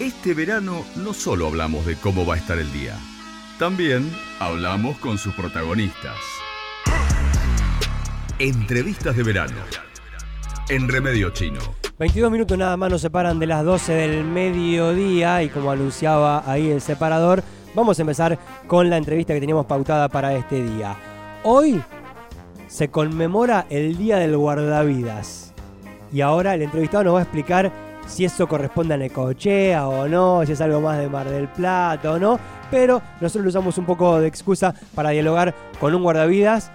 Este verano no solo hablamos de cómo va a estar el día, también hablamos con sus protagonistas. Entrevistas de verano. En Remedio Chino. 22 minutos nada más nos separan de las 12 del mediodía y como anunciaba ahí el separador, vamos a empezar con la entrevista que teníamos pautada para este día. Hoy se conmemora el Día del Guardavidas y ahora el entrevistado nos va a explicar si eso corresponde a Necochea o no, si es algo más de Mar del Plata o no, pero nosotros lo usamos un poco de excusa para dialogar con un guardavidas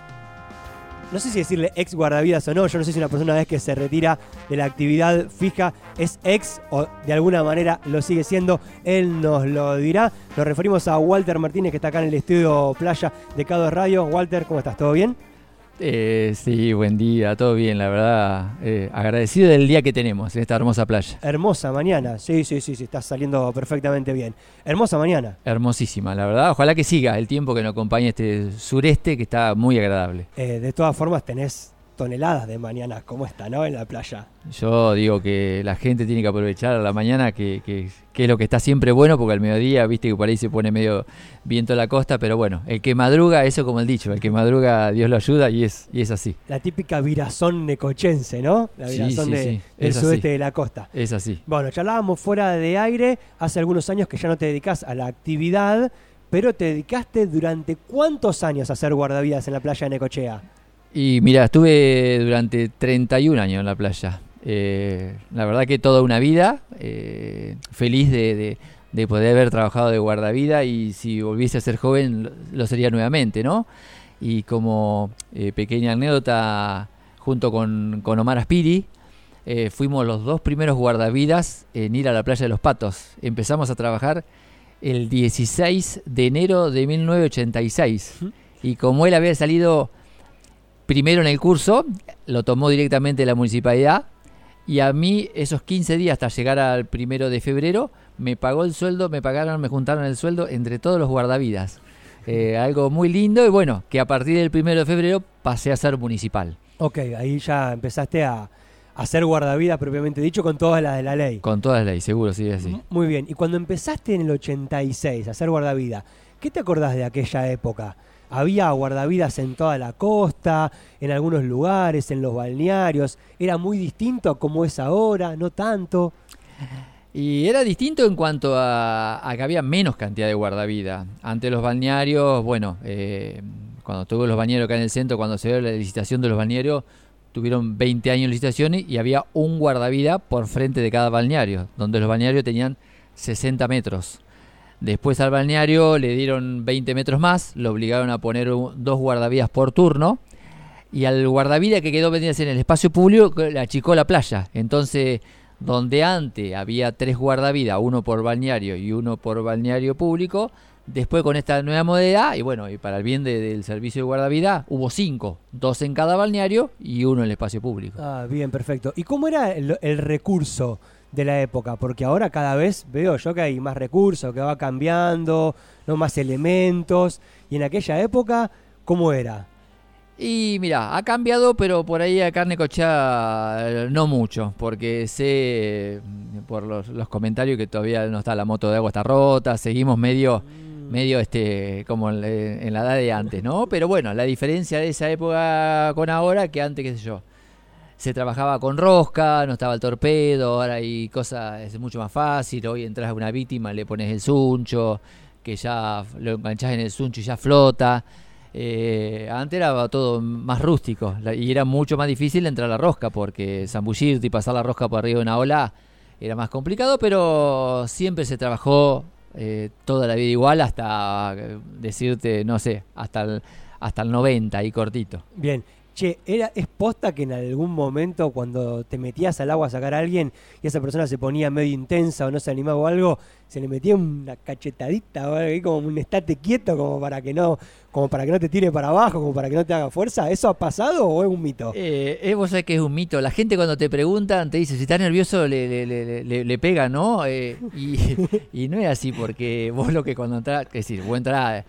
no sé si decirle ex guardavidas o no, yo no sé si una persona vez que se retira de la actividad fija es ex o de alguna manera lo sigue siendo, él nos lo dirá. Nos referimos a Walter Martínez que está acá en el estudio Playa de Cado Radio. Walter, ¿cómo estás? ¿Todo bien? Eh, sí, buen día, todo bien, la verdad. Eh, agradecido del día que tenemos en esta hermosa playa. Hermosa mañana, sí, sí, sí, sí, está saliendo perfectamente bien. Hermosa mañana. Hermosísima, la verdad. Ojalá que siga el tiempo que nos acompañe este sureste que está muy agradable. Eh, de todas formas, tenés toneladas de mañanas como esta, ¿no? En la playa. Yo digo que la gente tiene que aprovechar la mañana, que, que, es lo que está siempre bueno, porque al mediodía, viste que por ahí se pone medio viento a la costa, pero bueno, el que madruga, eso como el dicho, el que madruga Dios lo ayuda y es, y es así. La típica virazón necochense, ¿no? La virazón del sudeste de la costa. Es así. Bueno, charlábamos fuera de aire, hace algunos años que ya no te dedicas a la actividad, pero te dedicaste durante cuántos años a hacer guardavidas en la playa de Necochea? Y mira, estuve durante 31 años en la playa. Eh, la verdad que toda una vida, eh, feliz de, poder haber trabajado de guardavida y si volviese a ser joven lo sería nuevamente, ¿no? Y como eh, pequeña anécdota, junto con, con Omar Aspiri, fuimos los dos primeros guardavidas en ir a la playa de los Patos. Empezamos a trabajar el 16 de enero de 1986. Y como él había salido primero en el curso, lo tomó directamente la municipalidad y a mí esos 15 días hasta llegar al primero de febrero me pagó el sueldo, me pagaron, me juntaron el sueldo entre todos los guardavidas. Eh, algo muy lindo y bueno, que a partir del primero de febrero pasé a ser municipal. Ok, ahí ya empezaste a, hacer guardavidas propiamente dicho con todas las de la ley. Con todas las leyes, seguro, sí, así. Muy bien, y cuando empezaste en el 86 a hacer guardavida, ¿qué te acordás de aquella época? Había guardavidas en toda la costa, en algunos lugares, en los balnearios. Era muy distinto a como es ahora, no tanto. Y era distinto en cuanto a, que había menos cantidad de guardavidas. Ante los balnearios, bueno, eh, cuando tuve los balnearios acá en el centro, cuando se dio la licitación de los balnearios, tuvieron 20 años de licitaciones y había un guardavida por frente de cada balneario, donde los balnearios tenían 60 metros. Después al balneario le dieron 20 metros más, lo obligaron a poner dos guardavidas por turno. Y al guardavida que quedó vendidas en el espacio público le achicó la playa. Entonces, donde antes había tres guardavidas, uno por balneario y uno por balneario público, después con esta nueva modalidad, y bueno, y para el bien del servicio de guardavida, hubo cinco, dos en cada balneario y uno en el espacio público. Ah, bien, perfecto. ¿Y cómo era el recurso? De la época, porque ahora cada vez veo yo que hay más recursos, que va cambiando, no más elementos, y en aquella época, ¿cómo era? Y mira, ha cambiado, pero por ahí a carne cochada eh, no mucho, porque sé mm, por los, comentarios que todavía no está la moto de agua está rota, seguimos medio mm. medio este como en, en, la edad de antes, ¿no? Pero bueno, la diferencia de esa época con ahora que antes, qué sé yo, se trabajaba con rosca, no estaba el torpedo, ahora hay cosas, es mucho más fácil, hoy entras a una víctima, le pones el suncho, que ya lo enganchás en el suncho y ya flota. Eh, antes era todo más rústico y era mucho más difícil entrar a la rosca porque zambullirte y pasar la rosca por arriba de una ola era más complicado, pero siempre se trabajó eh, toda la vida igual hasta eh, decirte, no sé, hasta el, hasta el 90 y cortito. Bien, Che, era, ¿es posta que en algún momento cuando te metías al agua a sacar a alguien y esa persona se ponía medio intensa o no se animaba o algo, se le metía una cachetadita o algo como un estate quieto como para que no como para que no te tire para abajo, como para que no te haga fuerza? ¿Eso ha pasado o es un mito? Eh, vos sabés que es un mito. La gente cuando te preguntan te dice, si estás nervioso le, le, le, pega, ¿no? Eh, y, y, no es así porque vos lo que cuando entras, es decir, vos entras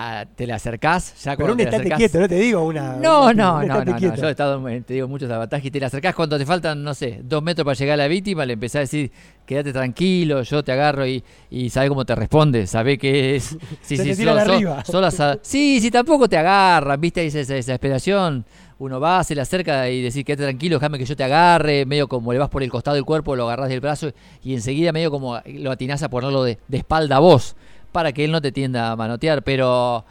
a- te le acercás, ya Pero un estate acercás- quieto, no te digo una. No, no, no, no, no. Yo he estado, te digo, muchos salvatajes y te le acercás cuando te faltan, no sé, dos metros para llegar a la víctima, le empezás a decir, quédate tranquilo, yo te agarro y, y sabe cómo te responde, sabe que es... Sí, sí, so- so- las a- sí, sí, tampoco te agarran, viste, esa, esa desesperación. Uno va, se le acerca y decir, quédate tranquilo, déjame que yo te agarre, medio como le vas por el costado del cuerpo, lo agarrás del brazo y enseguida medio como lo atinás a ponerlo de, de espalda a vos, para que él no te tienda a manotear, pero...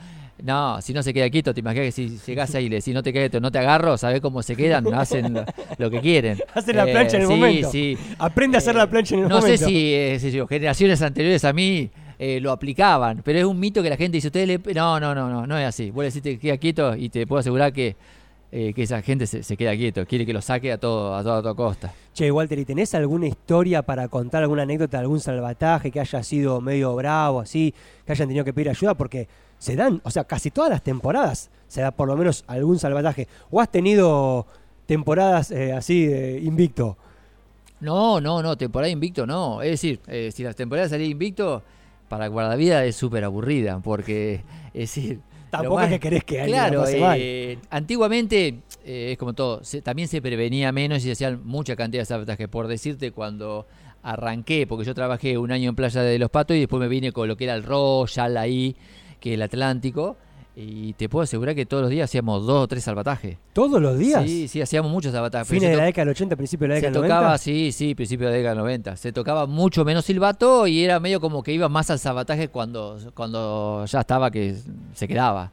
No, si no se queda quieto, te imaginas que si llegás ahí y le decís no te quedes, no te agarro, ¿sabés cómo se quedan? Hacen lo, lo que quieren. Hacen la Eh, plancha en el sí, momento. Sí, Aprende a hacer la plancha en el no momento. sé si, eh, yo, generaciones anteriores a mí eh, lo aplicaban, pero es un mito que la gente dice, ustedes le... No, no, no, no, no es así. Vos le decís te queda quieto y te puedo asegurar que, eh, que esa gente se, se queda quieto, quiere que lo saque a todo a toda, a toda costa. Che, Walter, ¿y tenés alguna historia para contar, alguna anécdota algún salvataje que haya sido medio bravo, así, que hayan tenido que pedir ayuda? Porque se dan, o sea, casi todas las temporadas se da por lo menos algún salvataje. ¿O has tenido temporadas eh, así de invicto? No, no, no, temporada invicto no. Es decir, eh, si las temporadas salí invicto, para guardavida es súper aburrida, porque, es decir... Tampoco es que querés que alguien la Claro, pase mal. eh, antiguamente eh, es como todo, se- también se prevenía menos y se hacían mucha cantidad de sabotajes. Por decirte, cuando arranqué, porque yo trabajé un año en Playa de los Patos y después me vine con lo que era el Royal ahí, que es el Atlántico, y te puedo asegurar que todos los días hacíamos dos o tres salvatajes. ¿Todos los días? Sí, sí, hacíamos muchos salvatajes. Fines se de la década del 80, principio de la se década del tocaba, 90. sí, sí, principio de la década del 90. Se tocaba mucho menos silbato y era medio como que iba más al sabotaje cuando, cuando ya estaba que se quedaba.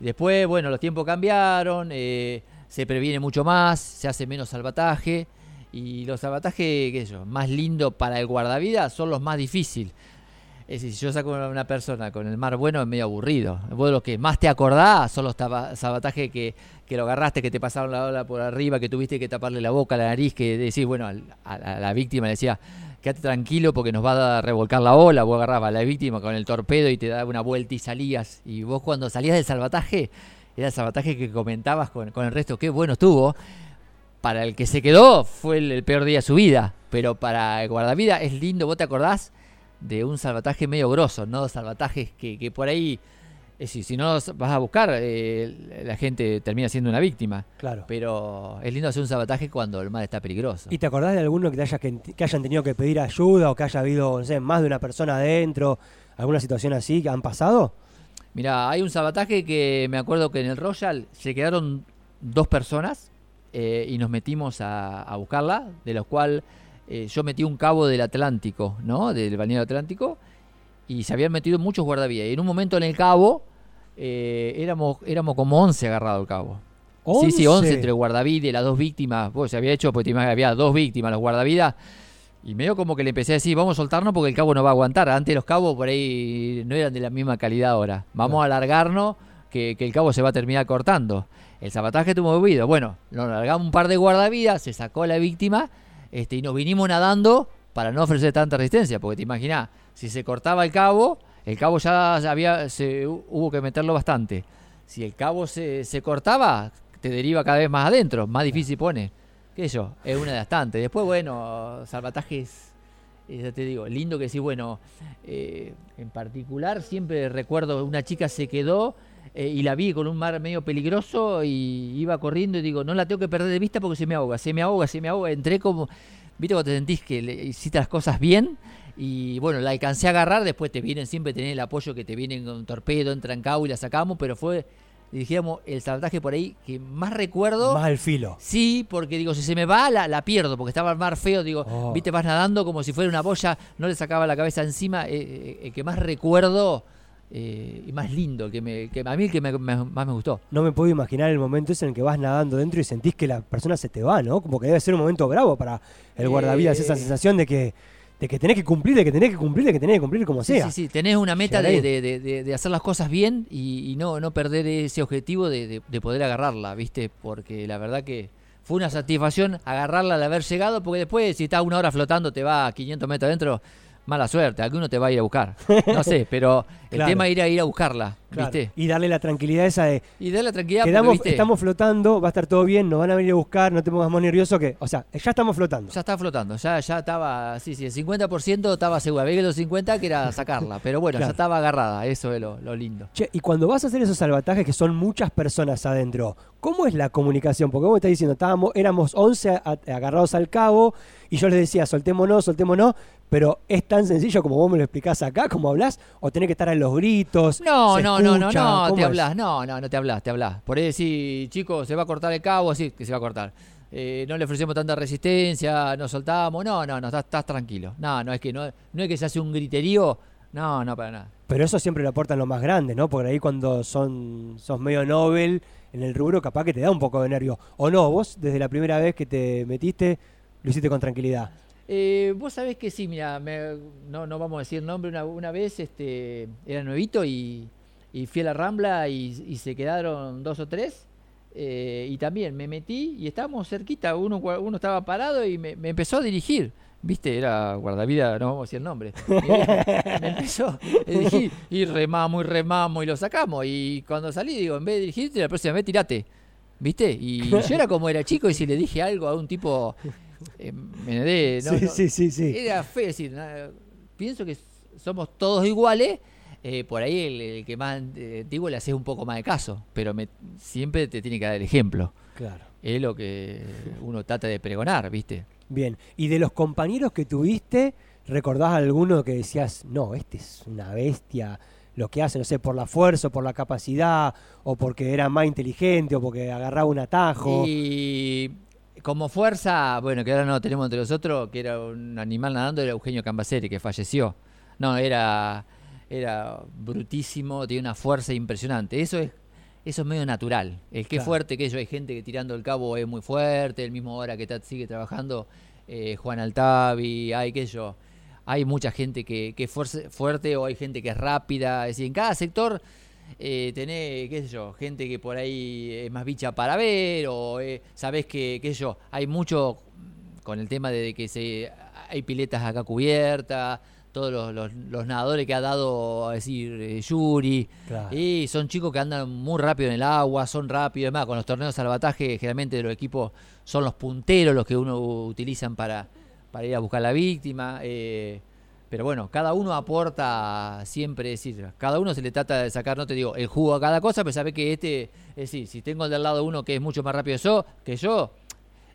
Después, bueno, los tiempos cambiaron, eh, se previene mucho más, se hace menos salvataje y los salvatajes, qué sé yo, más lindos para el guardavidas son los más difíciles. Es decir, si yo saco a una persona con el mar bueno es medio aburrido. Vos lo que más te acordás son los salvatajes que, que lo agarraste, que te pasaron la ola por arriba, que tuviste que taparle la boca, la nariz, que decís, bueno, a, a la víctima le decía, quédate tranquilo porque nos va a revolcar la ola. Vos agarrabas a la víctima con el torpedo y te daba una vuelta y salías. Y vos cuando salías del salvataje, era el salvataje que comentabas con, con el resto, qué bueno estuvo. Para el que se quedó fue el, el peor día de su vida, pero para el guardavida es lindo, vos te acordás de un salvataje medio grosso, no salvatajes que, que por ahí, es decir, si no los vas a buscar, eh, la gente termina siendo una víctima. Claro. Pero es lindo hacer un salvataje cuando el mar está peligroso. ¿Y te acordás de alguno que, te haya, que, que hayan tenido que pedir ayuda o que haya habido, no sé, más de una persona adentro? ¿Alguna situación así que han pasado? Mira, hay un salvataje que me acuerdo que en el Royal se quedaron dos personas eh, y nos metimos a, a buscarla, de los cuales yo metí un cabo del Atlántico, ¿no? Del balneario Atlántico, y se habían metido muchos guardavías. Y en un momento en el cabo eh, éramos, éramos como 11 agarrados al cabo. Sí, sí, 11 entre el guardavidas y las dos víctimas. Pues se había hecho, pues había dos víctimas, los guardavidas. Y medio como que le empecé a decir, vamos a soltarnos porque el cabo no va a aguantar. Antes los cabos por ahí no eran de la misma calidad ahora. Vamos a alargarnos que, que el cabo se va a terminar cortando. El zapataje estuvo movido. Bueno, nos largamos un par de guardavidas, se sacó a la víctima este, y nos vinimos nadando para no ofrecer tanta resistencia. Porque te imaginas, si se cortaba el cabo, el cabo ya había, se, hubo que meterlo bastante. Si el cabo se, se cortaba, te deriva cada vez más adentro, más difícil pone. ¿Qué sé yo? Es una de las tantas. Después, bueno, salvatajes, eh, ya te digo, lindo que sí, bueno, eh, en particular siempre recuerdo una chica se quedó eh, y la vi con un mar medio peligroso y iba corriendo y digo, no la tengo que perder de vista porque se me ahoga, se me ahoga, se me ahoga. Entré como, viste cuando te sentís que le hiciste las cosas bien y bueno, la alcancé a agarrar, después te vienen siempre tener el apoyo que te vienen con torpedo, entran cabo y la sacamos, pero fue, dijéramos, el salvataje por ahí que más recuerdo. Más al filo. Sí, porque digo, si se me va, la, la pierdo, porque estaba el mar feo, digo, Oh. viste, vas nadando como si fuera una boya, no le sacaba la cabeza encima, eh, eh, el que más recuerdo eh, y más lindo, que, me, que a mí el que me- me- más me gustó. No me puedo imaginar el momento ese en el que vas nadando dentro y sentís que la persona se te va, ¿no? Como que debe ser un momento bravo para el guardavidas, Eh, esa sensación de que, de que tenés que cumplir, de que tenés que cumplir, de que tenés que cumplir como Sí, sea. sí, sí, tenés una meta de, de- de- de hacer las cosas bien y, y no, no perder ese objetivo de, de- de poder agarrarla, ¿viste? Porque la verdad que fue una satisfacción agarrarla al haber llegado, porque después si estás una hora flotando, te va a 500 metros adentro, mala suerte, alguno te va a ir a buscar. No sé, pero el Claro. tema era ir a buscarla, Claro, ¿viste? Y darle la tranquilidad esa de, Y darle la tranquilidad quedamos, ¿viste? estamos flotando, va a estar todo bien, nos van a venir a buscar, no te pongas más nervioso que, o sea, ya estamos flotando. Ya estaba flotando, ya, ya estaba, sí, sí, el 50% estaba segura. Había que los 50 que era sacarla, pero bueno, Claro. ya estaba agarrada, eso es lo, lo lindo. Che, y cuando vas a hacer esos salvatajes que son muchas personas adentro, ¿cómo es la comunicación? Porque vos me estás diciendo, estábamos, éramos 11 a- agarrados al cabo y yo les decía, soltémonos, soltémonos, pero es tan sencillo como vos me lo explicás acá, como hablas, o tenés que estar a los gritos. No, se no, no, no, no, ¿cómo te hablas, no, no, no te hablas, te hablas. Por ahí decís, chicos, se va a cortar el cabo, sí, que se va a cortar. Eh, no le ofrecemos tanta resistencia, nos soltamos, no, no, no, estás, estás tranquilo. No, no es que no, no es que se hace un griterío, no, no, para nada. Pero eso siempre lo aportan los más grandes, ¿no? Porque ahí cuando son sos medio Nobel en el rubro, capaz que te da un poco de nervio. O no, vos desde la primera vez que te metiste, lo hiciste con tranquilidad. Eh, vos sabés que sí, mira, no, no vamos a decir nombre, una, una vez este, era nuevito y, y fui a la Rambla y, y se quedaron dos o tres. eh, y también me metí y estábamos cerquita, uno, uno estaba parado y me, me empezó a dirigir. Viste, era guardavida, no vamos a decir el nombre. Me empezó a dirigir y remamos y remamos y lo sacamos. Y cuando salí, digo, en vez de dirigirte, la próxima vez tirate. ¿Viste? Y yo era como era chico y si le dije algo a un tipo, eh, me de, no, sí, no, sí, sí, sí. era feo decir, na- pienso que somos todos iguales. Eh, por ahí el, el que más antiguo le haces un poco más de caso, pero me- siempre te tiene que dar el ejemplo. Claro. Es lo que uno trata de pregonar, ¿viste? Bien. Y de los compañeros que tuviste, ¿recordás alguno que decías, no, este es una bestia? Lo que hace, no sé, por la fuerza, o por la capacidad, o porque era más inteligente, o porque agarraba un atajo. Y como fuerza, bueno, que ahora no tenemos entre nosotros, que era un animal nadando, era Eugenio Cambaceri, que falleció. No, era, era brutísimo, tenía una fuerza impresionante. Eso es, eso es medio natural. El que es Claro. fuerte, que eso hay gente que tirando el cabo es muy fuerte, el mismo hora que ta- sigue trabajando, eh, Juan Altavi, hay que yo. Hay mucha gente que, que es fuerte o hay gente que es rápida. Es decir, en cada sector eh, tenés, qué sé yo, gente que por ahí es más bicha para ver, o eh, sabés que, qué sé yo, hay mucho con el tema de que se hay piletas acá cubiertas, todos los, los- los nadadores que ha dado, a decir, eh, Yuri, Claro. y son chicos que andan muy rápido en el agua, son rápidos, además con los torneos de salvataje, generalmente los equipos son los punteros los que uno utilizan para, para ir a buscar la víctima. eh, pero bueno, cada uno aporta siempre, es decir, cada uno se le trata de sacar, no te digo, el jugo a cada cosa, pero sabe que este, es decir, si tengo del lado uno que es mucho más rápido yo, que yo,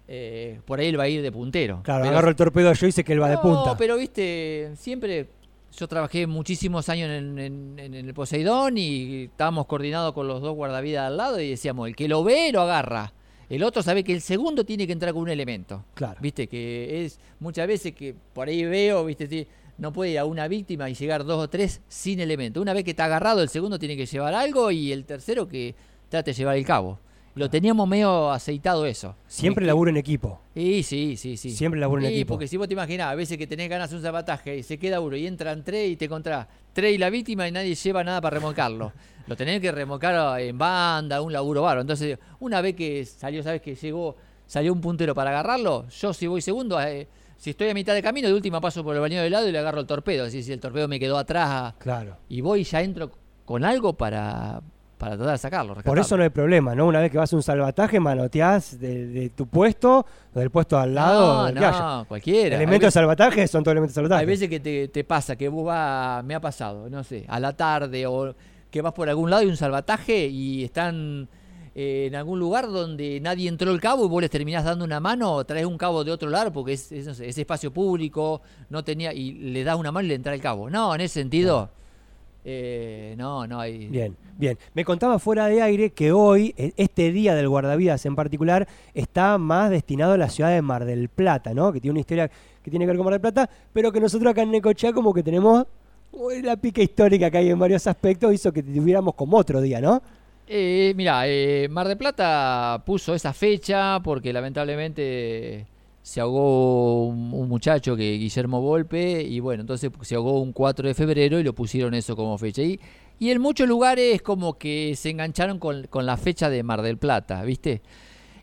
eh, por ahí él va a ir de puntero. Claro, Pero- agarro el torpedo yo y sé que él va de no, punta. pero viste, siempre yo trabajé muchísimos años en, en- en el Poseidón y estábamos coordinados con los dos guardavidas al lado y decíamos, el que lo ve lo agarra. El otro sabe que el segundo tiene que entrar con un elemento. Claro. Viste, que es muchas veces que por ahí veo, viste, sí, no puede ir a una víctima y llegar dos o tres sin elemento. Una vez que está agarrado, el segundo tiene que llevar algo y el tercero que trate de llevar el cabo. Lo teníamos medio aceitado eso. Siempre laburo en equipo. Sí, sí, sí, sí. Siempre laburo en Sí, equipo. porque si vos te imaginás, a veces que tenés ganas de un zapataje y se queda uno y entran tres y te encontrás tres y la víctima y nadie lleva nada para remolcarlo. Lo tenés que remolcar en banda, un laburo bárbaro. Entonces, una vez que salió, sabes que llegó, salió un puntero para agarrarlo, yo si voy segundo, eh, si estoy a mitad de camino, de última paso por el baño de lado y le agarro el torpedo. Así si el torpedo me quedó atrás Claro. y voy y ya entro con algo para, para tratar de sacarlo. Por eso no hay problema, ¿no? Una vez que vas a un salvataje, manoteás de, de tu puesto o del puesto al lado. no, no, cualquiera. Elementos de salvataje son todos elementos de salvataje. Hay veces que te, te pasa que vos vas, me ha pasado, no sé, a la tarde o que vas por algún lado y un salvataje y están eh, en algún lugar donde nadie entró el cabo y vos les terminás dando una mano o traes un cabo de otro lado porque es, es, no sé, es espacio público, no tenía y le das una mano y le entra el cabo. No, en ese sentido, eh, no, no hay. Bien, bien. Me contaba fuera de aire que hoy, este día del guardavidas en particular, está más destinado a la ciudad de Mar del Plata, ¿no? Que tiene una historia que tiene que ver con Mar del Plata, pero que nosotros acá en Necochea como que tenemos la pica histórica que hay en varios aspectos, hizo que tuviéramos como otro día, ¿no? Eh, mira, eh, Mar de Plata puso esa fecha porque lamentablemente se ahogó un, un muchacho que Guillermo Volpe y bueno, entonces se ahogó un 4 de febrero y lo pusieron eso como fecha. Y, y en muchos lugares como que se engancharon con, con la fecha de Mar del Plata, ¿viste?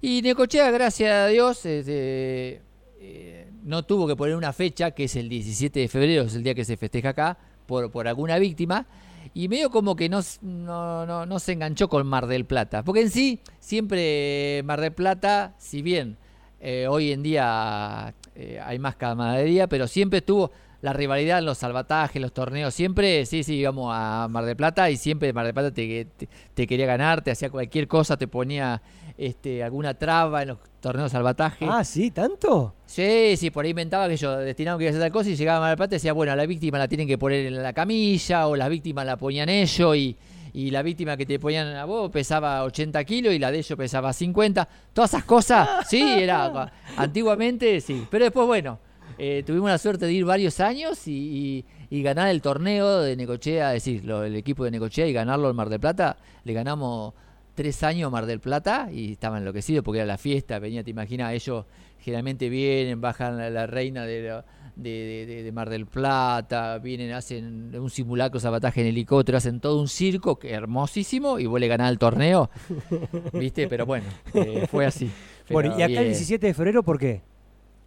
Y Necochea, gracias a Dios, este, eh, no tuvo que poner una fecha, que es el 17 de febrero, es el día que se festeja acá, por, por alguna víctima, y medio como que no, no, no, no se enganchó con Mar del Plata, porque en sí, siempre Mar del Plata, si bien eh, hoy en día eh, hay más camaradería, pero siempre estuvo la rivalidad en los salvatajes, los torneos, siempre, sí, sí, íbamos a Mar del Plata y siempre Mar del Plata te, te, quería ganar, te hacía cualquier cosa, te ponía este, alguna traba en los torneos de salvataje. Ah, sí, ¿tanto? Sí, sí, por ahí inventaba que yo destinaba que iba a hacer tal cosa y llegaba a Mar del Plata y decía, bueno, a la víctima la tienen que poner en la camilla o las víctimas la ponían ellos y y la víctima que te ponían a vos pesaba 80 kilos y la de ellos pesaba 50. Todas esas cosas, sí, era antiguamente, sí. Pero después, bueno, eh, tuvimos la suerte de ir varios años y, ganar el torneo de Necochea, es decir, el equipo de Necochea y ganarlo en Mar del Plata. Le ganamos tres años Mar del Plata y estaba enloquecido porque era la fiesta, venía, te imaginas, ellos generalmente vienen, bajan la, la reina de, de, Mar del Plata, vienen, hacen un simulacro, sabotaje en helicóptero, hacen todo un circo que hermosísimo y vuelve a ganar el torneo, ¿viste? Pero bueno, eh, fue así. bueno, ¿y acá el 17 de febrero por qué?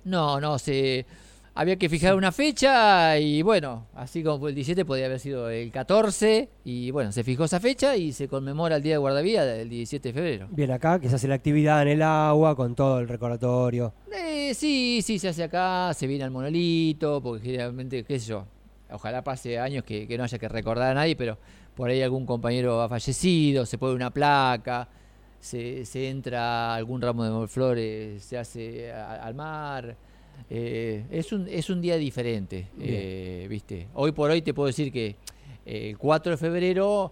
No, no, se había que fijar una fecha y bueno, así como fue el 17 podía haber sido el 14 y bueno, se fijó esa fecha y se conmemora el Día de Guardavía del 17 de febrero. Bien, acá que se hace la actividad en el agua con todo el recordatorio. Eh, sí, sí, se hace acá, se viene al monolito, porque generalmente, qué sé yo, ojalá pase años que, no haya que recordar a nadie, pero por ahí algún compañero ha fallecido, se pone una placa. Se, se entra algún ramo de flores, se hace al mar, eh, es, un, es un día diferente, eh, ¿viste? Hoy por hoy te puedo decir que eh, el 4 de febrero,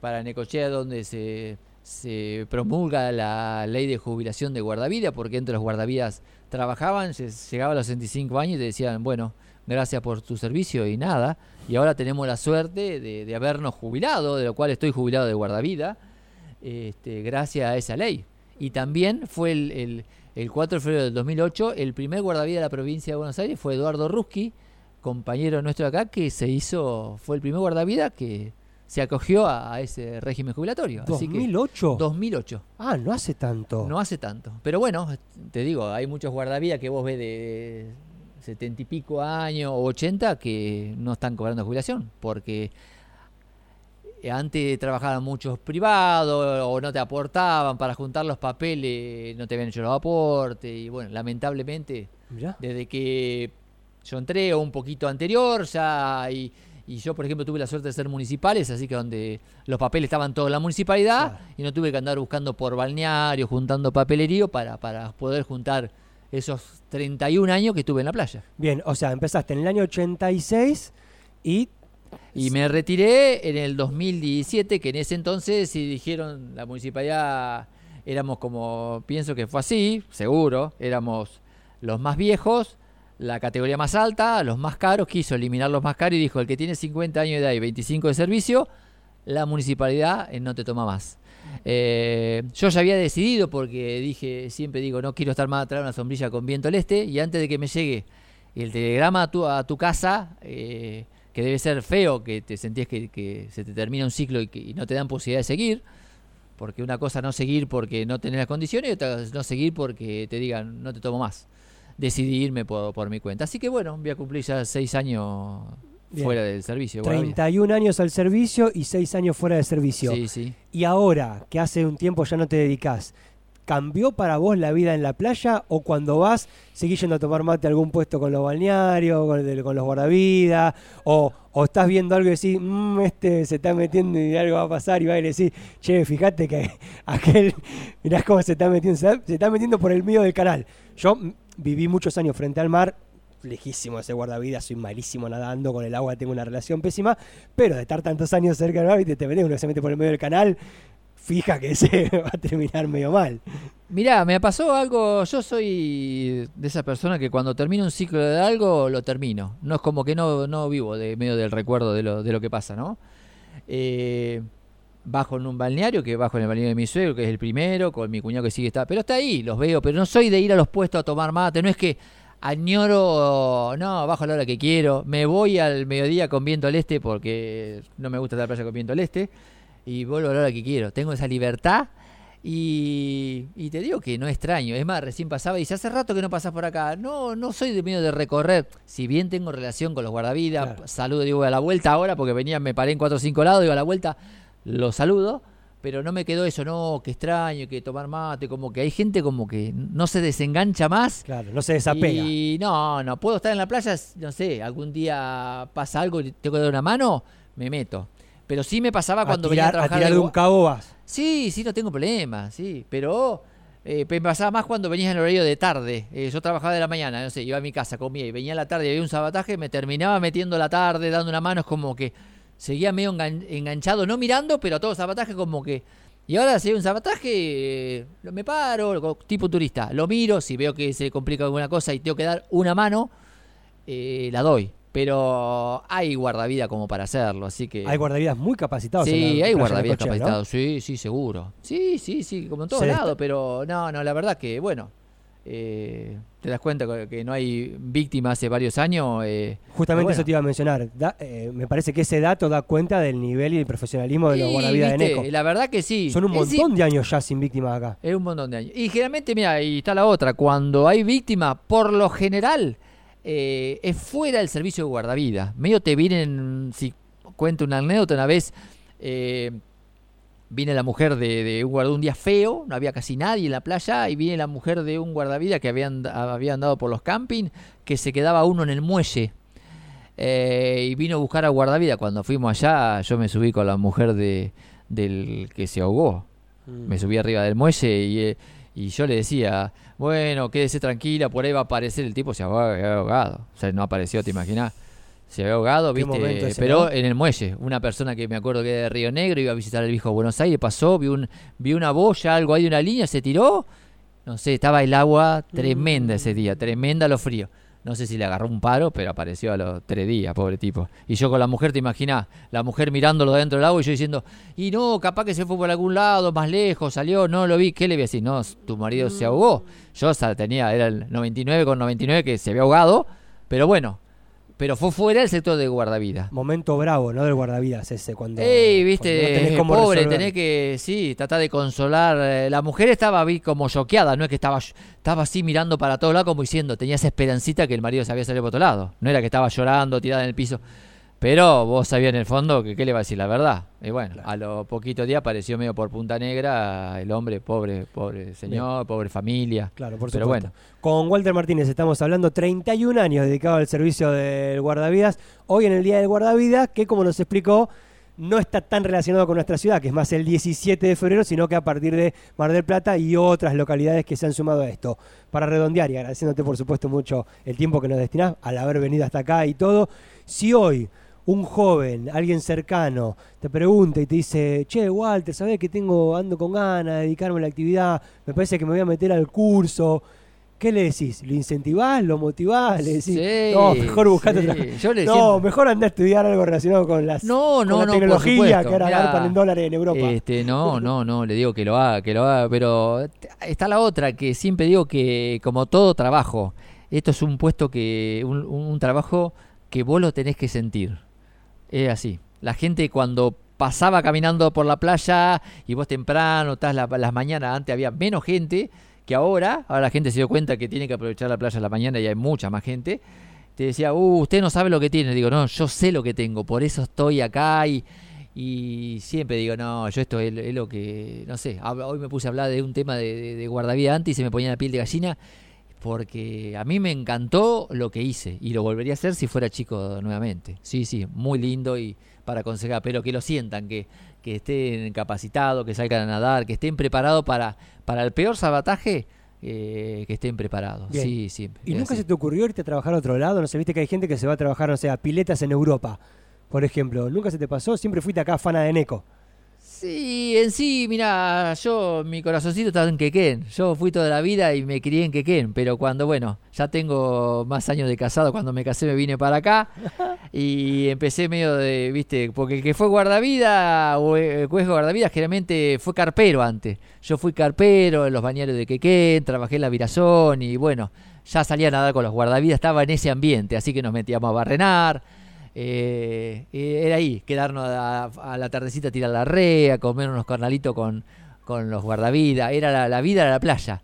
para Necochea, donde se, se promulga la ley de jubilación de guardavida, porque entre los guardavidas trabajaban, se llegaba a los 65 años y te decían, bueno, gracias por tu servicio y nada, y ahora tenemos la suerte de, habernos jubilado, de lo cual estoy jubilado de guardavida, este, gracias a esa ley. Y también fue el el 4 de febrero del 2008, el primer guardavidas de la provincia de Buenos Aires fue Eduardo Ruski, compañero nuestro acá, que se hizo, fue el primer guardavidas que se acogió a, ese régimen jubilatorio. ¿2008? 2008. Ah, no hace tanto. No hace tanto. Pero bueno, te digo, hay muchos guardavidas que vos ves de setenta y pico años o 80 que no están cobrando jubilación, porque antes trabajaban muchos privados o no te aportaban para juntar los papeles, no te habían hecho los aportes y bueno, lamentablemente desde que yo entré o un poquito anterior ya y, yo por ejemplo tuve la suerte de ser municipales, así que donde los papeles estaban todos en la municipalidad y no tuve que andar buscando por balneario, juntando papelerío para, para poder juntar esos 31 años que estuve en la playa. Bien, o sea, empezaste en el año 86 y y me retiré en el 2017, que en ese entonces, si dijeron la municipalidad, éramos como, pienso que fue así, seguro, éramos los más viejos, la categoría más alta, los más caros, quiso eliminar los más caros y dijo, el que tiene 50 años de edad y 25 de servicio, la municipalidad eh, no te toma más. Eh, yo ya había decidido porque dije, siempre digo, no quiero estar más atrás de una sombrilla con viento al este y antes de que me llegue el telegrama a tu, a tu casa, eh, que debe ser feo que te sentías que, se te termina un ciclo y que no te dan posibilidad de seguir, porque una cosa no seguir porque no tenés las condiciones y otra no seguir porque te digan no te tomo más. Decidí irme por, mi cuenta. Así que bueno, voy a cumplir ya seis años fuera del servicio. 31 años al servicio y seis años fuera del servicio. Sí, sí. Y ahora, que hace un tiempo ya no te dedicas, ¿Cambió para vos la vida en la playa o cuando vas seguís yendo a tomar mate a algún puesto con los balnearios, con, los guardavidas? O, estás viendo algo y decís, mmm, este se está metiendo y algo va a pasar y va a decir, che, fíjate que aquel, mirá cómo se está metiendo, se está metiendo por el medio del canal. Yo viví muchos años frente al mar, lejísimo de ese guardavidas, soy malísimo nadando, con el agua tengo una relación pésima, pero de estar tantos años cerca del mar, te, te metes uno se mete por el medio del canal, fija que se va a terminar medio mal. Mirá, me pasó algo, yo soy de esa persona que cuando termino un ciclo de algo, lo termino. No es como que no, no vivo de medio del recuerdo de lo, de lo que pasa, ¿no? Eh, bajo en un balneario, que bajo en el balneario de mi suegro, que es el primero, con mi cuñado que sigue está, pero está ahí, los veo, pero no soy de ir a los puestos a tomar mate, no es que añoro, no, bajo a la hora que quiero, me voy al mediodía con viento al este porque no me gusta estar playa con viento al este y vuelvo a la hora que quiero. Tengo esa libertad Y, y te digo que no extraño. Es más, recién pasaba y dice, hace rato que no pasas por acá. No, no soy de medio de recorrer. Si bien tengo relación con los guardavidas, Claro. saludo, digo, a la vuelta ahora, porque venía, me paré en cuatro o cinco lados, digo, a la vuelta, lo saludo. Pero no me quedó eso, no, que extraño, que tomar mate, como que hay gente como que no se desengancha más. Claro, no se desapega. Y no, no, puedo estar en la playa, no sé, algún día pasa algo y tengo que dar una mano, me meto. Pero sí me pasaba a cuando tirar, venía a a trabajar tirar de un cabo vas. Sí, sí, no tengo problema, sí. Pero eh, me pasaba más cuando venías en el horario de tarde. Eh, yo trabajaba de la mañana, no sé, iba a mi casa, comía y venía a la tarde y había un sabataje, me terminaba metiendo la tarde, dando una mano, es como que seguía medio engan- enganchado, no mirando, pero a todo sabataje como que... Y ahora si hay un sabataje, eh, lo- me paro, tipo turista, lo miro, si veo que se complica alguna cosa y tengo que dar una mano, eh, la doy. Pero hay guardavida como para hacerlo, así que... Hay guardavidas muy capacitados. en Sí, hay guardavidas capacitados, sí, sí, seguro. Sí, sí, sí, como en todos lados, pero no, no, la verdad que, bueno, eh, te das cuenta que no hay víctimas hace varios años. eh, Justamente eso te iba a mencionar. Da- eh, me parece que ese dato da cuenta del nivel y el profesionalismo de los guardavidas de Neco. La verdad que sí. Son un sí, montón de años ya sin víctimas acá. Es un montón de años. Y generalmente, mira, y está la otra, cuando hay víctimas, por lo general, eh, es fuera del servicio de guardavida. Medio te vienen, si cuento una anécdota, una vez eh, viene la mujer de, de un guarda un día feo, no había casi nadie en la playa, y viene la mujer de un guardavida que habían, había andado por los camping, que se quedaba uno en el muelle. Eh, y vino a buscar a guardavida. Cuando fuimos allá, yo me subí con la mujer de, del que se ahogó me subí arriba del muelle y, eh, y yo le decía, bueno, quédese tranquila, por ahí va a aparecer el tipo, se había ahogado. O sea, no apareció, ¿te imaginas? Se había ahogado, viste, pero en el muelle. Una persona que me acuerdo que era de Río Negro iba a visitar el viejo Buenos Aires, pasó, vio, un, vio una boya, algo ahí de una línea, se tiró. No sé, estaba el agua tremenda ese día, tremenda lo frío. No sé si le agarró un paro, pero apareció a los tres días, pobre tipo. Y yo con la mujer, te imaginás, la mujer mirándolo dentro del agua y yo diciendo, y no, capaz que se fue por algún lado, más lejos, salió, no lo vi. ¿Qué le voy a decir? No, tu marido se ahogó. Yo tenía, era el 99 con 99 que se había ahogado, pero bueno, pero fue fuera del sector de guardavida. Momento bravo, ¿no? Del guardavidas ese. Cuando, Ey, cuando viste, no tenés cómo pobre, resolver. tenés que, sí, tratar de consolar. eh, La mujer estaba vi como choqueada, no es que estaba, estaba así mirando para todos lados como diciendo, tenía esa esperancita que el marido se había salido por otro lado. No era que estaba llorando, tirada en el piso. Pero vos sabías en el fondo que qué le va a decir la verdad. Y bueno, a los poquitos días apareció medio por Punta Negra el hombre, pobre, pobre señor, pobre familia. Claro, por Pero supuesto. bueno. Con Walter Martínez estamos hablando 31 años dedicado al servicio del guardavidas. Hoy en el Día del Guardavidas, que como nos explicó, no está tan relacionado con nuestra ciudad, que es más el 17 de febrero, sino que a partir de Mar del Plata y otras localidades que se han sumado a esto. Para redondear y agradeciéndote por supuesto mucho el tiempo que nos destinás al haber venido hasta acá y todo, si hoy un joven, alguien cercano, te pregunta y te dice, che, Walter, ¿sabés que tengo, ando con ganas de dedicarme a la actividad? Me parece que me voy a meter al curso. ¿Qué le decís? ¿Lo incentivás? ¿Lo motivás? ¿Le decís, Sí, no, mejor buscate sí. otra Yo le No, siento- mejor anda a estudiar algo relacionado con las No, no, con la no, tecnología que ahora garpan en dólares en Europa. Este, no, no, no, le digo que lo haga, que lo haga, pero está la otra, que siempre digo que como todo trabajo, esto es un puesto que, un- un trabajo que vos lo tenés que sentir. Es así. La gente cuando pasaba caminando por la playa y vos temprano, estás la- las mañanas, antes había menos gente que ahora, ahora la gente se dio cuenta que tiene que aprovechar la playa a la mañana y hay mucha más gente. Te decía, uh, usted no sabe lo que tiene. Digo, no, yo sé lo que tengo, por eso estoy acá y, y siempre digo, no, yo esto es, es lo que, no sé, hoy me puse a hablar de un tema de, de, guardavida antes y se me ponía la piel de gallina porque a mí me encantó lo que hice y lo volvería a hacer si fuera chico nuevamente. Sí, sí, muy lindo y para aconsejar, pero que lo sientan, que, que estén capacitados, que salgan a nadar, que estén preparados para, para el peor sabotaje, eh, que estén preparados. Bien. Sí, sí. ¿Y nunca así. se te ocurrió irte a trabajar a otro lado? No sé, viste que hay gente que se va a trabajar, no sé, a piletas en Europa, por ejemplo. ¿Nunca se te pasó? Siempre fuiste acá fana de Neco. Sí, en sí, mira, yo, mi corazoncito está en Quequén. Yo fui toda la vida y me crié en Quequén, pero cuando, bueno, ya tengo más años de casado, cuando me casé me vine para acá y empecé medio de, viste, porque el que fue guardavida o el que es guardavida generalmente fue carpero antes. Yo fui carpero en los bañarios de Quequén, trabajé en la Virazón y bueno, ya salía a nadar con los guardavidas, estaba en ese ambiente, así que nos metíamos a barrenar. Eh, eh, era ahí, quedarnos a, a la tardecita, tirar la red, a comer unos carnalitos con, con los guardavidas, era la, la vida de la playa.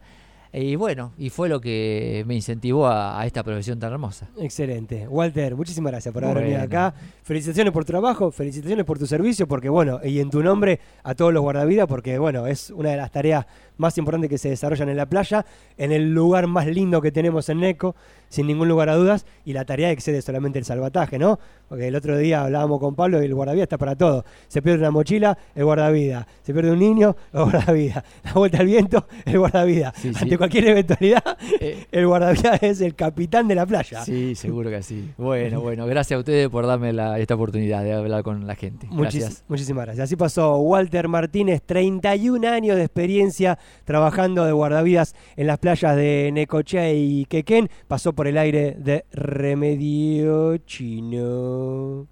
Y bueno, y fue lo que me incentivó a, a esta profesión tan hermosa. Excelente. Walter, muchísimas gracias por haber Bueno. venido acá. Felicitaciones por tu trabajo, felicitaciones por tu servicio, porque bueno, y en tu nombre a todos los guardavidas, porque bueno, es una de las tareas más importantes que se desarrollan en la playa, en el lugar más lindo que tenemos en Neco, sin ningún lugar a dudas, y la tarea excede solamente el salvataje, ¿no? Porque el otro día hablábamos con Pablo y el guardavida está para todo. Se pierde una mochila, el guardavida. Se pierde un niño, el guardavida. La vuelta al viento, el guardavida. Sí, sí. Ante cualquier eventualidad, Eh, el guardavida es el capitán de la playa. Sí, seguro que sí. Bueno, bueno, gracias a ustedes por darme la- esta oportunidad de hablar con la gente. Muchis- Gracias. muchísimas gracias. Así pasó Walter Martínez, 31 años de experiencia trabajando de guardavidas en las playas de Necochea y Quequén. Pasó por el aire de Remedio Chino.